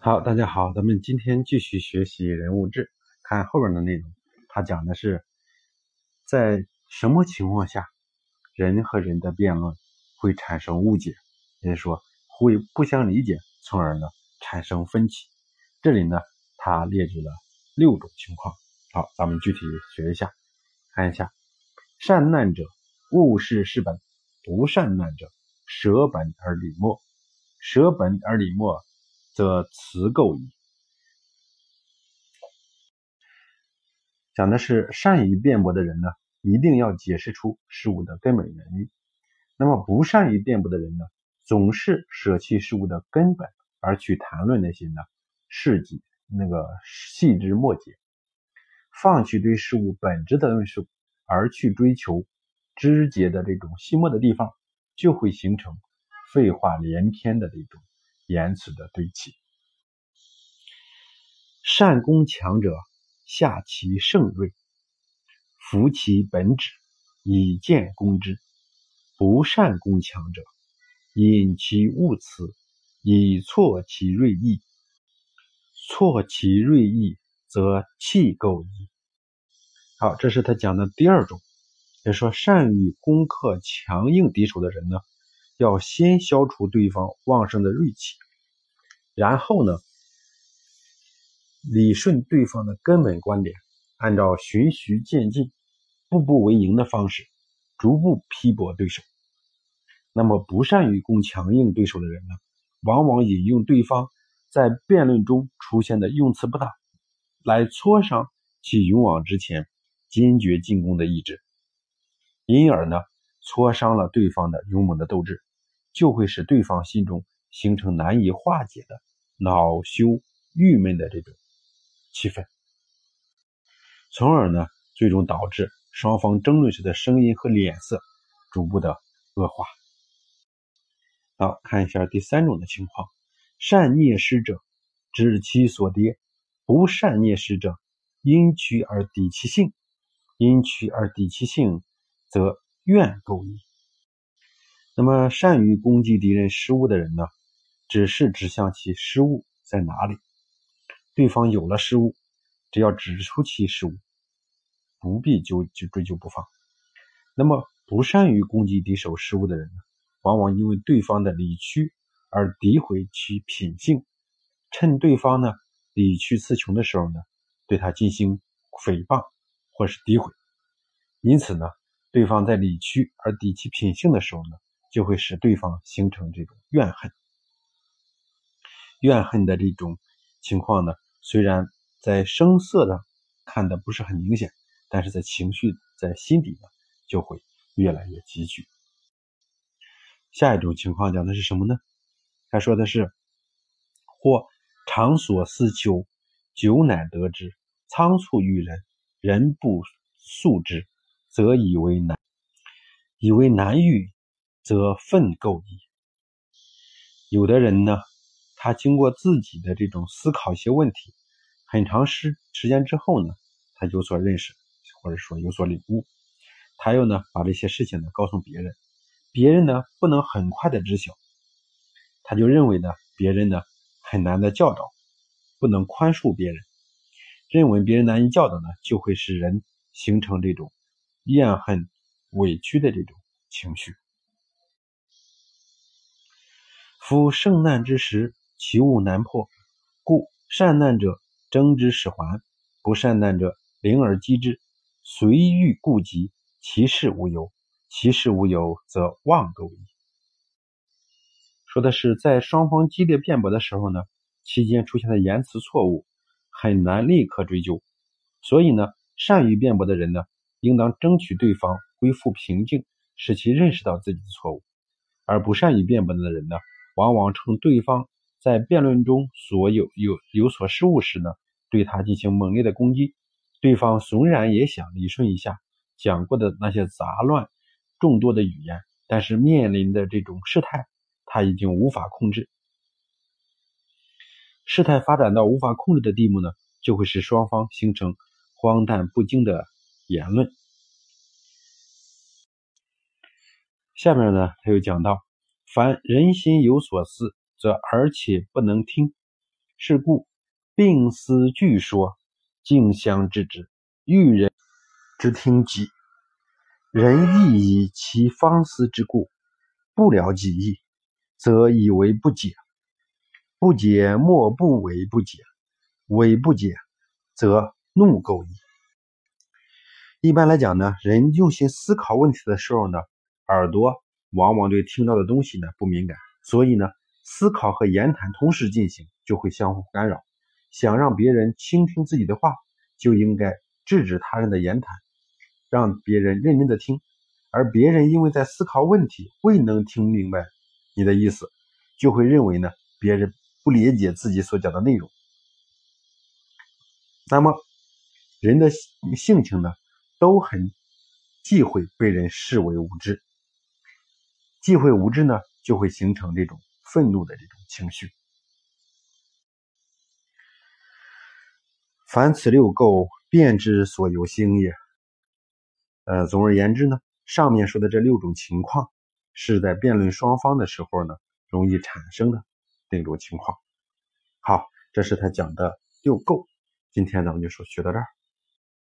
好，大家好，咱们今天继续学习人物志，看后边的内容。他讲的是在什么情况下人和人的辩论会产生误解，也就是说会不相理解，从而呢产生分歧。这里呢，他列举了六种情况。好，咱们具体学一下，看一下：善难者，勿视是本；不善难者，舍本而理末。舍本而理末。则辞垢矣。讲的是善于辩驳的人呢，一定要解释出事物的根本原因；那么不善于辩驳的人呢，总是舍弃事物的根本，而去谈论那些呢事迹那个细枝末节，放弃对事物本质的论述，而去追求枝节的这种细末的地方，就会形成废话连篇的这种。言辞的堆砌，善攻强者，下其胜锐，服其本旨，以见攻之；不善攻强者，引其误辞，以挫其锐意。挫其锐意，则气构矣。好，这是他讲的第二种，也说善于攻克强硬敌手的人呢。要先消除对方旺盛的锐气，然后呢，理顺对方的根本观点，按照循序渐进、步步为营的方式，逐步批驳对手。那么，不善于攻强硬对手的人呢，往往引用对方在辩论中出现的用词不当，来挫伤其勇往直前、坚决进攻的意志，因而呢，挫伤了对方的勇猛的斗志。就会使对方心中形成难以化解的恼羞郁闷的这种气氛，从而呢，最终导致双方争论时的声音和脸色逐步的恶化。好，看一下第三种的情况：善聂师者，知其所跌；不善聂师者，因趋而抵其性。因趋而抵其性，则怨垢矣。那么，善于攻击敌人失误的人呢，只是指向其失误在哪里。对方有了失误，只要指出其失误，不必就就追究不放。那么，不善于攻击敌手失误的人呢，往往因为对方的理屈而诋毁其品性，趁对方呢理屈词穷的时候呢，对他进行诽谤或是诋毁。因此呢，对方在理屈而抵其品性的时候呢。就会使对方形成这种怨恨，怨恨的这种情况呢，虽然在声色上看的不是很明显，但是在情绪在心底呢，就会越来越积聚。下一种情况讲的是什么呢？他说的是：或常所思求，久乃得之，仓促遇人，人不速之，则以为难，以为难遇。则愤垢矣。有的人呢，他经过自己的这种思考一些问题，很长时时间之后呢，他有所认识，或者说有所领悟，他又呢把这些事情呢告诉别人，别人呢不能很快的知晓，他就认为呢别人呢很难的教导，不能宽恕别人，认为别人难以教导呢，就会使人形成这种怨恨、委屈的这种情绪。夫胜难之时，其物难破，故善难者争之使还，不善难者灵而击之，随欲顾及，其事无由。其事无由，则妄垢矣。说的是在双方激烈辩驳的时候呢，期间出现的言辞错误，很难立刻追究。所以呢，善于辩驳的人呢，应当争取对方恢复平静，使其认识到自己的错误；而不善于辩驳的人呢，往往趁对方在辩论中所有有有所失误时呢，对他进行猛烈的攻击。对方虽然也想理顺一下讲过的那些杂乱众多的语言，但是面临的这种事态，他已经无法控制。事态发展到无法控制的地步呢，就会使双方形成荒诞不经的言论。下面呢，他又讲到。凡人心有所思，则而且不能听；是故病思俱说，竞相制之，欲人之听己。人亦以其方思之故，不了己意，则以为不解。不解莫不为不解，为不解，则怒垢矣。一般来讲呢，人用心思考问题的时候呢，耳朵往往对听到的东西呢不敏感，所以呢，思考和言谈同时进行，就会相互干扰。想让别人倾听自己的话，就应该制止他人的言谈。让别人认真的听，而别人因为在思考问题未能听明白你的意思，就会认为呢别人不理解自己所讲的内容。那么人的性情呢都很忌讳被人视为无知，忌讳无知呢就会形成这种愤怒的这种情绪。凡此六垢，便之所由心也。呃，总而言之呢，上面说的这六种情况，是在辩论双方的时候呢，容易产生的那种情况。好，这是他讲的六构。今天咱们就说学到这儿。